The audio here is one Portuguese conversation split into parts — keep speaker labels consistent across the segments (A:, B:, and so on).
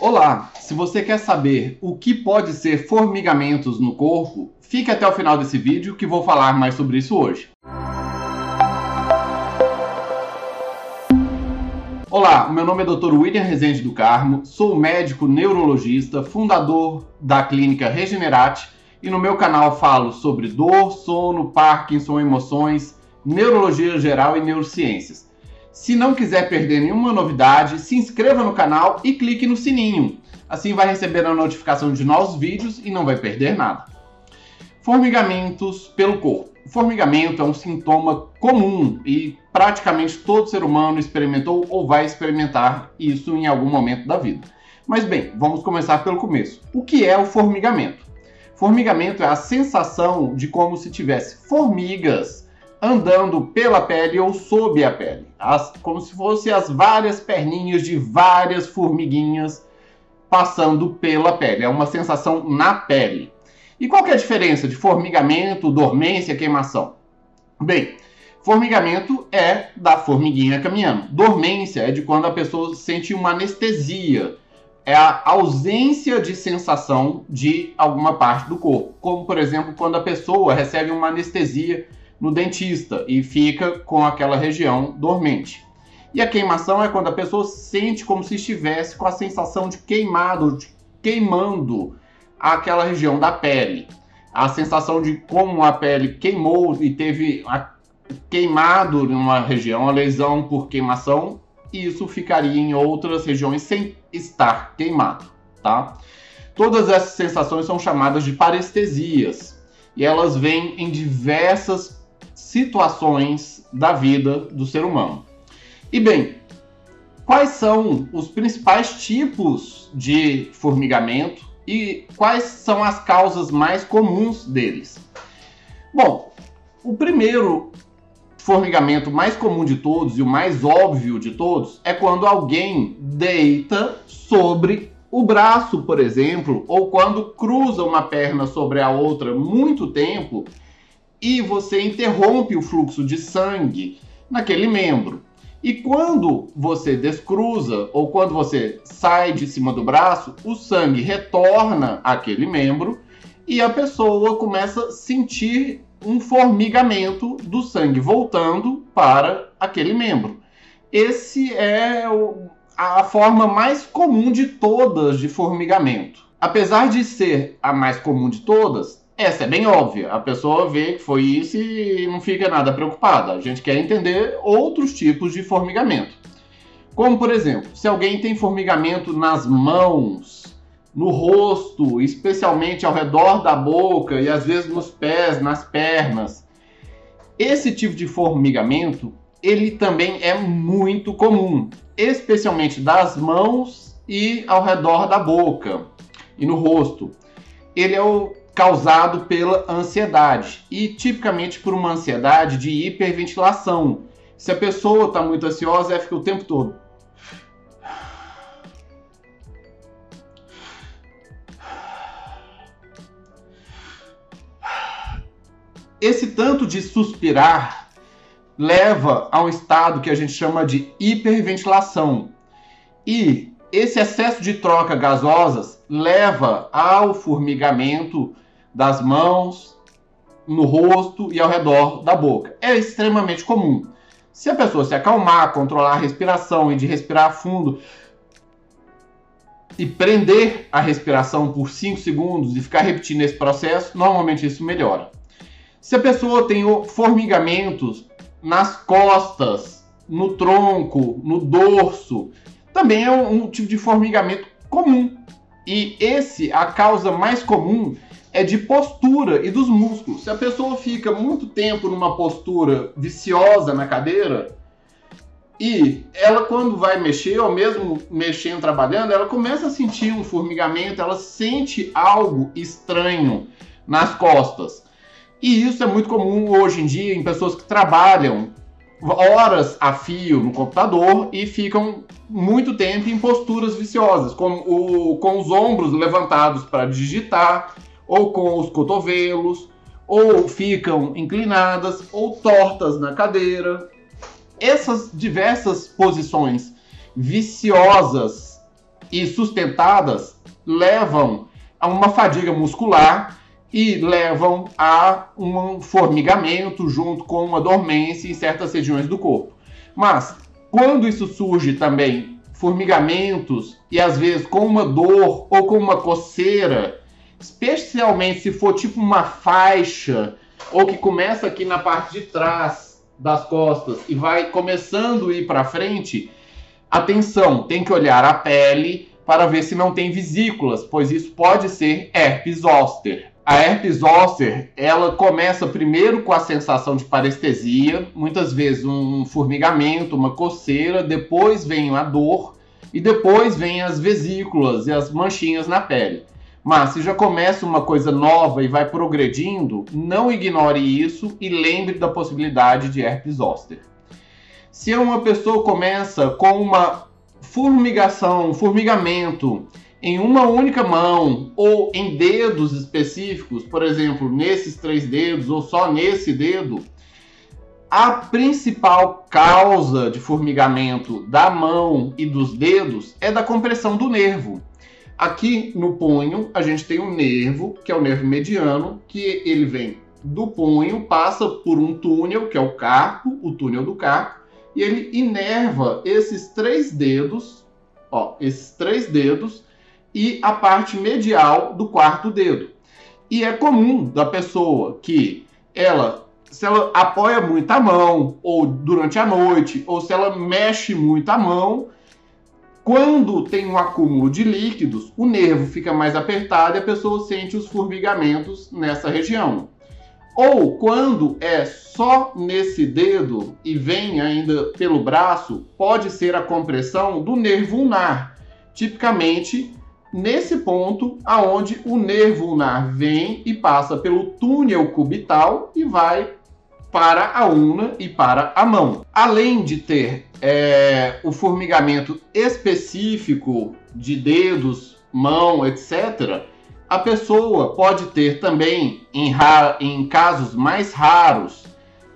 A: Olá! Se você quer saber o que pode ser formigamentos no corpo, fique até o final desse vídeo que vou falar mais sobre isso hoje. Olá, meu nome é Dr. William Rezende do Carmo, sou médico neurologista, fundador da clínica Regenerate e no meu canal falo sobre dor, sono, Parkinson, emoções, neurologia geral e neurociências. Se não quiser perder nenhuma novidade, se inscreva no canal e clique no sininho. Assim vai receber a notificação de novos vídeos e não vai perder nada. Formigamentos pelo corpo. O formigamento é um sintoma comum e praticamente todo ser humano experimentou ou vai experimentar isso em algum momento da vida. Mas bem, vamos começar pelo começo. O que é o formigamento? Formigamento é a sensação de como se tivesse formigas andando pela pele ou sob a pele, as, como se fossem as várias perninhas de várias formiguinhas passando pela pele. É uma sensação na pele. E qual é a diferença de formigamento, dormência, queimação? Bem, formigamento é da formiguinha caminhando. Dormência é de quando a pessoa sente uma anestesia. É a ausência de sensação de alguma parte do corpo. Como, por exemplo, quando a pessoa recebe uma anestesia no dentista e fica com aquela região dormente. E a queimação é quando a pessoa sente como se estivesse com a sensação de queimado, de queimando aquela região da pele. A sensação de como a pele queimou e teve queimado em uma região, a lesão por queimação, isso ficaria em outras regiões sem estar queimado, tá? Todas essas sensações são chamadas de parestesias e elas vêm em diversas situações da vida do ser humano. E bem, quais são os principais tipos de formigamento e quais são as causas mais comuns deles? Bom, o primeiro formigamento mais comum de todos e o mais óbvio de todos é quando alguém deita sobre o braço, por exemplo, ou quando cruza uma perna sobre a outra muito tempo e você interrompe o fluxo de sangue naquele membro. E quando você descruza ou quando você sai de cima do braço, o sangue retorna àquele membro e a pessoa começa a sentir um formigamento do sangue voltando para aquele membro. Esse é a forma mais comum de todas de formigamento. Apesar de ser a mais comum de todas, essa é bem óbvia. A pessoa vê que foi isso e não fica nada preocupada. A gente quer entender outros tipos de formigamento. Como, por exemplo, se alguém tem formigamento nas mãos, no rosto, especialmente ao redor da boca e às vezes nos pés, nas pernas. Esse tipo de formigamento, ele também é muito comum, especialmente das mãos e ao redor da boca e no rosto. Ele é o causado pela ansiedade e tipicamente por uma ansiedade de hiperventilação. Se a pessoa está muito ansiosa, ela fica o tempo todo. Esse tanto de suspirar leva a um estado que a gente chama de hiperventilação. E esse excesso de troca gasosas leva ao formigamento das mãos, no rosto e ao redor da boca. É extremamente comum. Se a pessoa se acalmar, controlar a respiração e de respirar fundo e prender a respiração por 5 segundos e ficar repetindo esse processo, normalmente isso melhora. Se a pessoa tem formigamentos nas costas, no tronco, no dorso, também é um, um tipo de formigamento comum. E esse, a causa mais comum é de postura e dos músculos. Se a pessoa fica muito tempo numa postura viciosa na cadeira e ela quando vai mexer ou mesmo mexendo trabalhando, ela começa a sentir um formigamento, ela sente algo estranho nas costas. E isso é muito comum hoje em dia em pessoas que trabalham horas a fio no computador e ficam muito tempo em posturas viciosas, com, o, com os ombros levantados para digitar, ou com os cotovelos, ou ficam inclinadas ou tortas na cadeira. Essas diversas posições viciosas e sustentadas levam a uma fadiga muscular e levam a um formigamento junto com uma dormência em certas regiões do corpo. Mas quando isso surge também formigamentos e às vezes com uma dor ou com uma coceira, especialmente se for tipo uma faixa ou que começa aqui na parte de trás das costas e vai começando a ir para frente, atenção, tem que olhar a pele para ver se não tem vesículas, pois isso pode ser herpes zoster. A herpes zoster, ela começa primeiro com a sensação de parestesia, muitas vezes um formigamento, uma coceira, depois vem a dor e depois vem as vesículas e as manchinhas na pele. Mas se já começa uma coisa nova e vai progredindo, não ignore isso e lembre da possibilidade de herpes zoster. Se uma pessoa começa com uma formigação, formigamento em uma única mão ou em dedos específicos, por exemplo, nesses três dedos ou só nesse dedo, a principal causa de formigamento da mão e dos dedos é da compressão do nervo. Aqui no punho, a gente tem um nervo, que é o nervo mediano, que ele vem do punho, passa por um túnel, que é o carpo, o túnel do carpo, e ele inerva esses três dedos, ó, esses três dedos e a parte medial do quarto dedo. E é comum da pessoa que ela, se ela apoia muito a mão, ou durante a noite, ou se ela mexe muito a mão, quando tem um acúmulo de líquidos, o nervo fica mais apertado e a pessoa sente os formigamentos nessa região. Ou quando é só nesse dedo e vem ainda pelo braço, pode ser a compressão do nervo ulnar, tipicamente nesse ponto aonde o nervo ulnar vem e passa pelo túnel cubital e vai para a una e para a mão. Além de ter é, o formigamento específico de dedos, mão, etc., a pessoa pode ter também, em, em casos mais raros,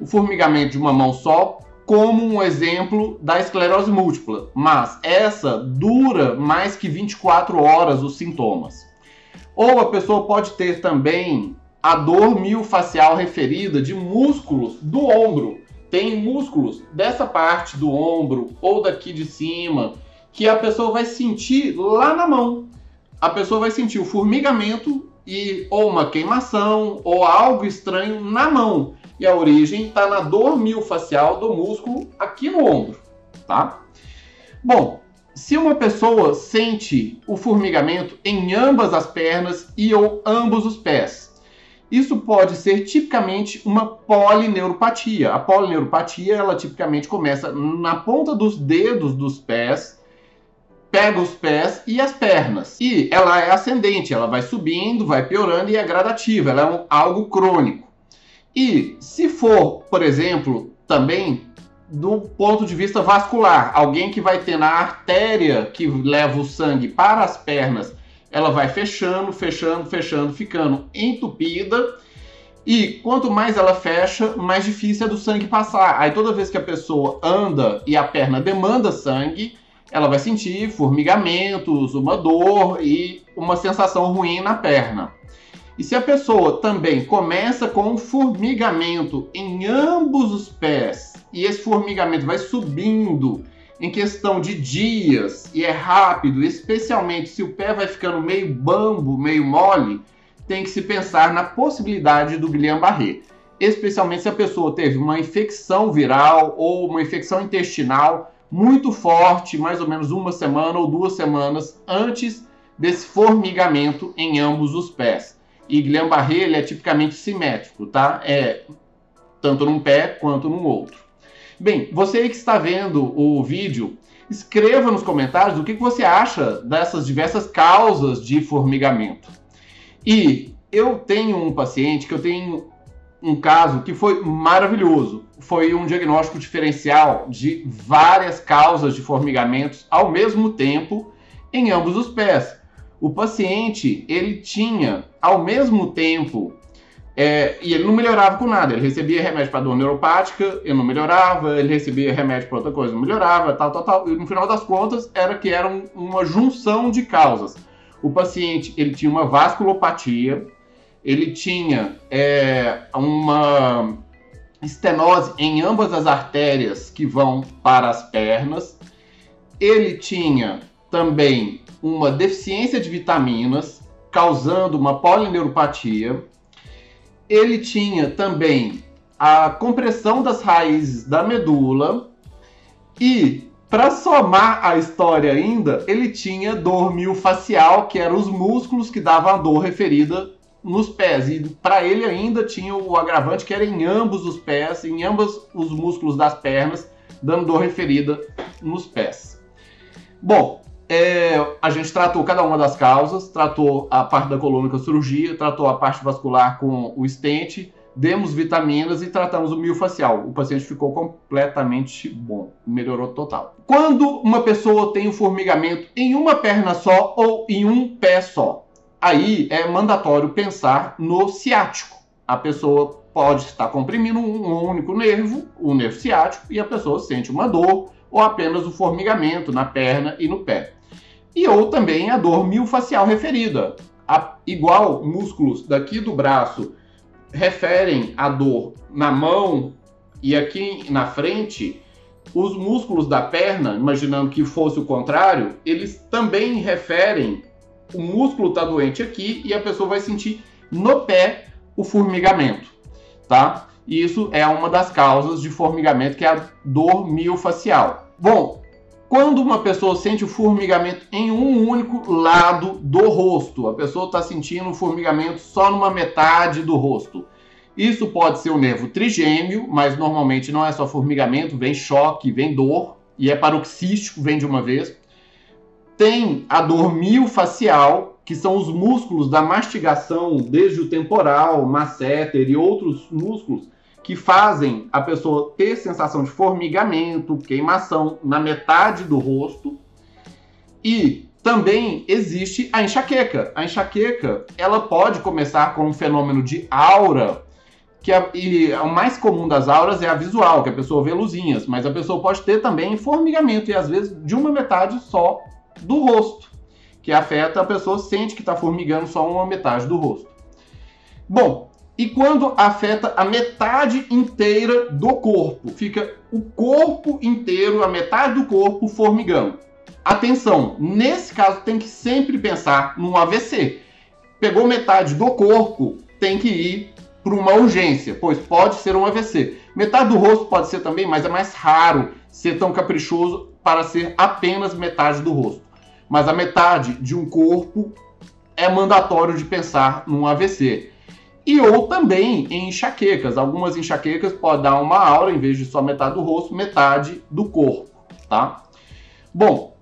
A: o formigamento de uma mão só, como um exemplo da esclerose múltipla, mas essa dura mais que 24 horas os sintomas. Ou a pessoa pode ter também a dor miofascial referida de músculos do ombro. Tem músculos dessa parte do ombro ou daqui de cima que a pessoa vai sentir lá na mão. A pessoa vai sentir o formigamento e ou uma queimação ou algo estranho na mão e a origem está na dor miofascial do músculo aqui no ombro, tá? Bom, se uma pessoa sente o formigamento em ambas as pernas e ou ambos os pés, isso pode ser tipicamente uma polineuropatia. A polineuropatia, ela tipicamente começa na ponta dos dedos dos pés, pega os pés e as pernas. E ela é ascendente, ela vai subindo, vai piorando e é gradativa, ela é um, algo crônico. E se for, por exemplo, também do ponto de vista vascular, alguém que vai ter na artéria que leva o sangue para as pernas, ela vai fechando, fechando, fechando, ficando entupida. E quanto mais ela fecha, mais difícil é do sangue passar. Aí toda vez que a pessoa anda e a perna demanda sangue, ela vai sentir formigamentos, uma dor e uma sensação ruim na perna. E se a pessoa também começa com um formigamento em ambos os pés e esse formigamento vai subindo em questão de dias e é rápido, especialmente se o pé vai ficando meio bambo, meio mole, tem que se pensar na possibilidade do Guillain-Barré, especialmente se a pessoa teve uma infecção viral ou uma infecção intestinal muito forte, mais ou menos uma semana ou duas semanas antes desse formigamento em ambos os pés. E Guillain-Barré ele é tipicamente simétrico, tá? É tanto num pé quanto no outro. Bem, você aí que está vendo o vídeo, escreva nos comentários o que você acha dessas diversas causas de formigamento. E eu tenho um paciente que eu tenho um caso que foi maravilhoso. Foi um diagnóstico diferencial de várias causas de formigamentos ao mesmo tempo em ambos os pés o paciente ele tinha ao mesmo tempo É, e ele não melhorava com nada. Ele recebia remédio para dor neuropática, ele não melhorava. Ele recebia remédio para outra coisa, não melhorava, tal, tal, tal. E no final das contas, era que era um, uma junção de causas. O paciente ele tinha uma vasculopatia, ele tinha é, uma estenose em ambas as artérias que vão para as pernas. Ele tinha também uma deficiência de vitaminas, causando uma polineuropatia. Ele tinha também a compressão das raízes da medula e para somar a história ainda, ele tinha dor miofascial, que eram os músculos que davam a dor referida nos pés. E para ele ainda tinha o agravante que era em ambos os pés, em ambos os músculos das pernas, dando dor referida nos pés. Bom, é, a gente tratou cada uma das causas, tratou a parte da coluna com cirurgia, tratou a parte vascular com o estente, demos vitaminas e tratamos o miofacial. O paciente ficou completamente bom, melhorou total. Quando uma pessoa tem o formigamento em uma perna só ou em um pé só, aí é mandatório pensar no ciático. A pessoa pode estar comprimindo um único nervo, o nervo ciático, e a pessoa sente uma dor ou apenas o formigamento na perna e no pé. E ou também a dor miofascial referida. A, igual músculos daqui do braço referem a dor na mão e aqui na frente, os músculos da perna, imaginando que fosse o contrário, eles também referem o músculo está doente aqui e a pessoa vai sentir no pé o formigamento, tá? E isso é uma das causas de formigamento, que é a dor miofacial. Bom, quando uma pessoa sente o formigamento em um único lado do rosto, a pessoa está sentindo o formigamento só numa metade do rosto. Isso pode ser o nervo trigêmeo, mas normalmente não é só formigamento, vem choque, vem dor, e é paroxístico, vem de uma vez. Tem a dor miofacial, que são os músculos da mastigação, desde o temporal, masséter e outros músculos, que fazem a pessoa ter sensação de formigamento, queimação na metade do rosto. E também existe a enxaqueca. A enxaqueca, ela pode começar com um fenômeno de aura, que a, e o mais comum das auras é a visual, que a pessoa vê luzinhas, mas a pessoa pode ter também formigamento e às vezes de uma metade só do rosto, que afeta a pessoa sente que está formigando só uma metade do rosto. Bom, e quando afeta a metade inteira do corpo, fica o corpo inteiro, a metade do corpo formigando. Atenção, nesse caso tem que sempre pensar num AVC. Pegou metade do corpo, tem que ir para uma urgência, pois pode ser um AVC. Metade do rosto pode ser também, mas é mais raro ser tão caprichoso para ser apenas metade do rosto mas a metade de um corpo é mandatório de pensar num AVC. E ou também em enxaquecas. Algumas enxaquecas podem dar uma aura, em vez de só metade do rosto, metade do corpo, tá? Bom,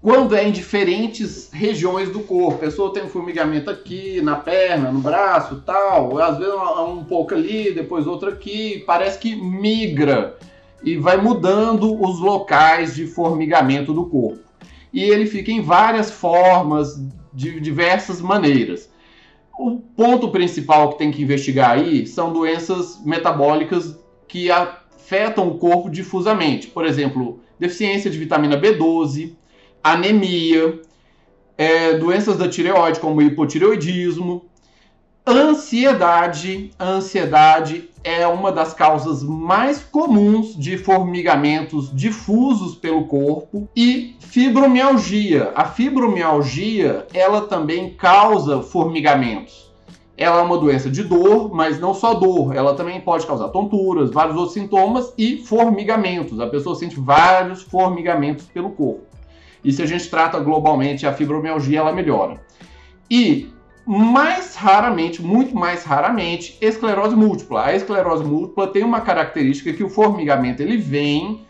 A: quando é em diferentes regiões do corpo, a pessoa tem um formigamento aqui, na perna, no braço, tal, às vezes um pouco ali, depois outro aqui, parece que migra e vai mudando os locais de formigamento do corpo e ele fica em várias formas, de diversas maneiras. O ponto principal que tem que investigar aí são doenças metabólicas que afetam o corpo difusamente. Por exemplo, deficiência de vitamina B12, anemia, é, doenças da tireoide, como hipotireoidismo, Ansiedade. Ansiedade é uma das causas mais comuns de formigamentos difusos pelo corpo e fibromialgia. A fibromialgia, ela também causa formigamentos. Ela é uma doença de dor, mas não só dor, ela também pode causar tonturas, vários outros sintomas e formigamentos. A pessoa sente vários formigamentos pelo corpo. E se a gente trata globalmente a fibromialgia, ela melhora. E mais raramente, muito mais raramente, esclerose múltipla. A esclerose múltipla tem uma característica que o formigamento ele vem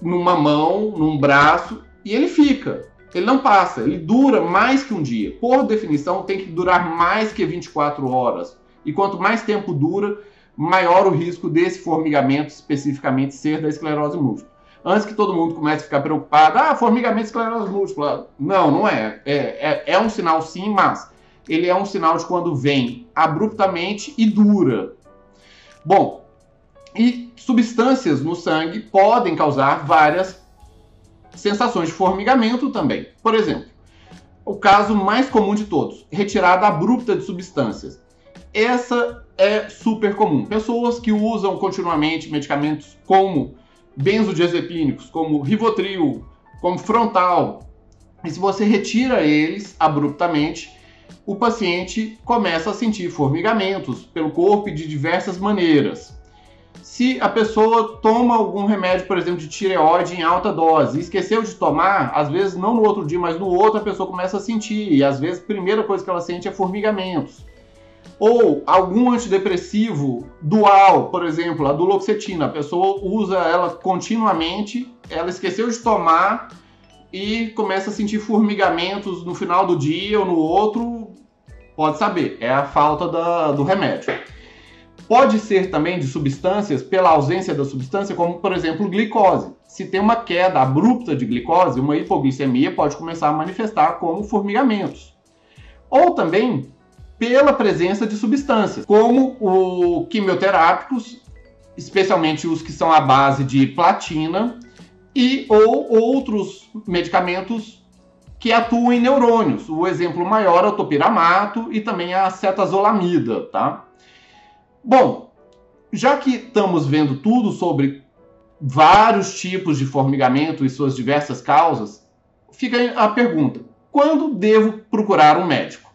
A: numa mão, num braço e ele fica. Ele não passa, ele dura mais que um dia. Por definição, tem que durar mais que 24 horas. E quanto mais tempo dura, maior o risco desse formigamento especificamente ser da esclerose múltipla. Antes que todo mundo comece a ficar preocupado, ah, formigamento esclerose múltipla. Não, não é. É, é, é um sinal sim, mas ele é um sinal de quando vem abruptamente e dura. Bom, e substâncias no sangue podem causar várias sensações de formigamento também. Por exemplo, o caso mais comum de todos, retirada abrupta de substâncias. Essa é super comum. Pessoas que usam continuamente medicamentos como benzodiazepínicos, como Rivotril, como Frontal, e se você retira eles abruptamente, o paciente começa a sentir formigamentos pelo corpo de diversas maneiras. Se a pessoa toma algum remédio, por exemplo, de tireoide em alta dose e esqueceu de tomar, às vezes não no outro dia, mas no outro a pessoa começa a sentir, e às vezes a primeira coisa que ela sente é formigamentos. Ou algum antidepressivo dual, por exemplo, a duloxetina, a pessoa usa ela continuamente, ela esqueceu de tomar e começa a sentir formigamentos no final do dia ou no outro, pode saber, é a falta da, do remédio. Pode ser também de substâncias pela ausência da substância, como por exemplo glicose. Se tem uma queda abrupta de glicose, uma hipoglicemia pode começar a manifestar como formigamentos. Ou também pela presença de substâncias, como o quimioterápicos, especialmente os que são à base de platina, e ou outros medicamentos que atuam em neurônios. O exemplo maior é o topiramato e também a cetazolamida, tá? Bom, já que estamos vendo tudo sobre vários tipos de formigamento e suas diversas causas, fica a pergunta: quando devo procurar um médico?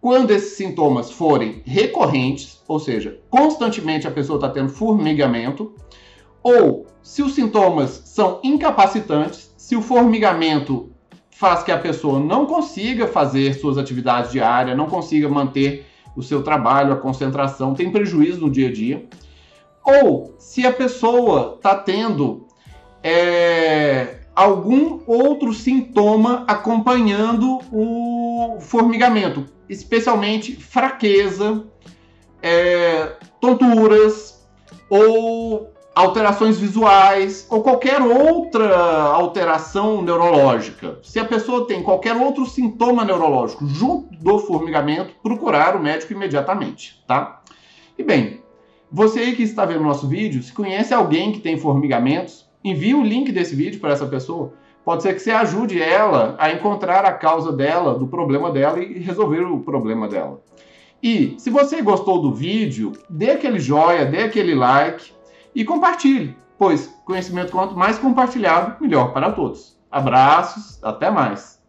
A: Quando esses sintomas forem recorrentes, ou seja, constantemente a pessoa está tendo formigamento, ou se os sintomas são incapacitantes, se o formigamento faz que a pessoa não consiga fazer suas atividades diárias, não consiga manter o seu trabalho, a concentração, tem prejuízo no dia a dia. Ou se a pessoa está tendo é, algum outro sintoma acompanhando o formigamento, especialmente fraqueza, é, tonturas ou alterações visuais ou qualquer outra alteração neurológica. Se a pessoa tem qualquer outro sintoma neurológico junto do formigamento, procurar o médico imediatamente, tá? E bem, você aí que está vendo nosso vídeo, se conhece alguém que tem formigamentos, envie o link desse vídeo para essa pessoa. Pode ser que você ajude ela a encontrar a causa dela, do problema dela e resolver o problema dela. E se você gostou do vídeo, dê aquele joia, dê aquele like, e compartilhe, pois conhecimento quanto mais compartilhado, melhor para todos. Abraços, até mais.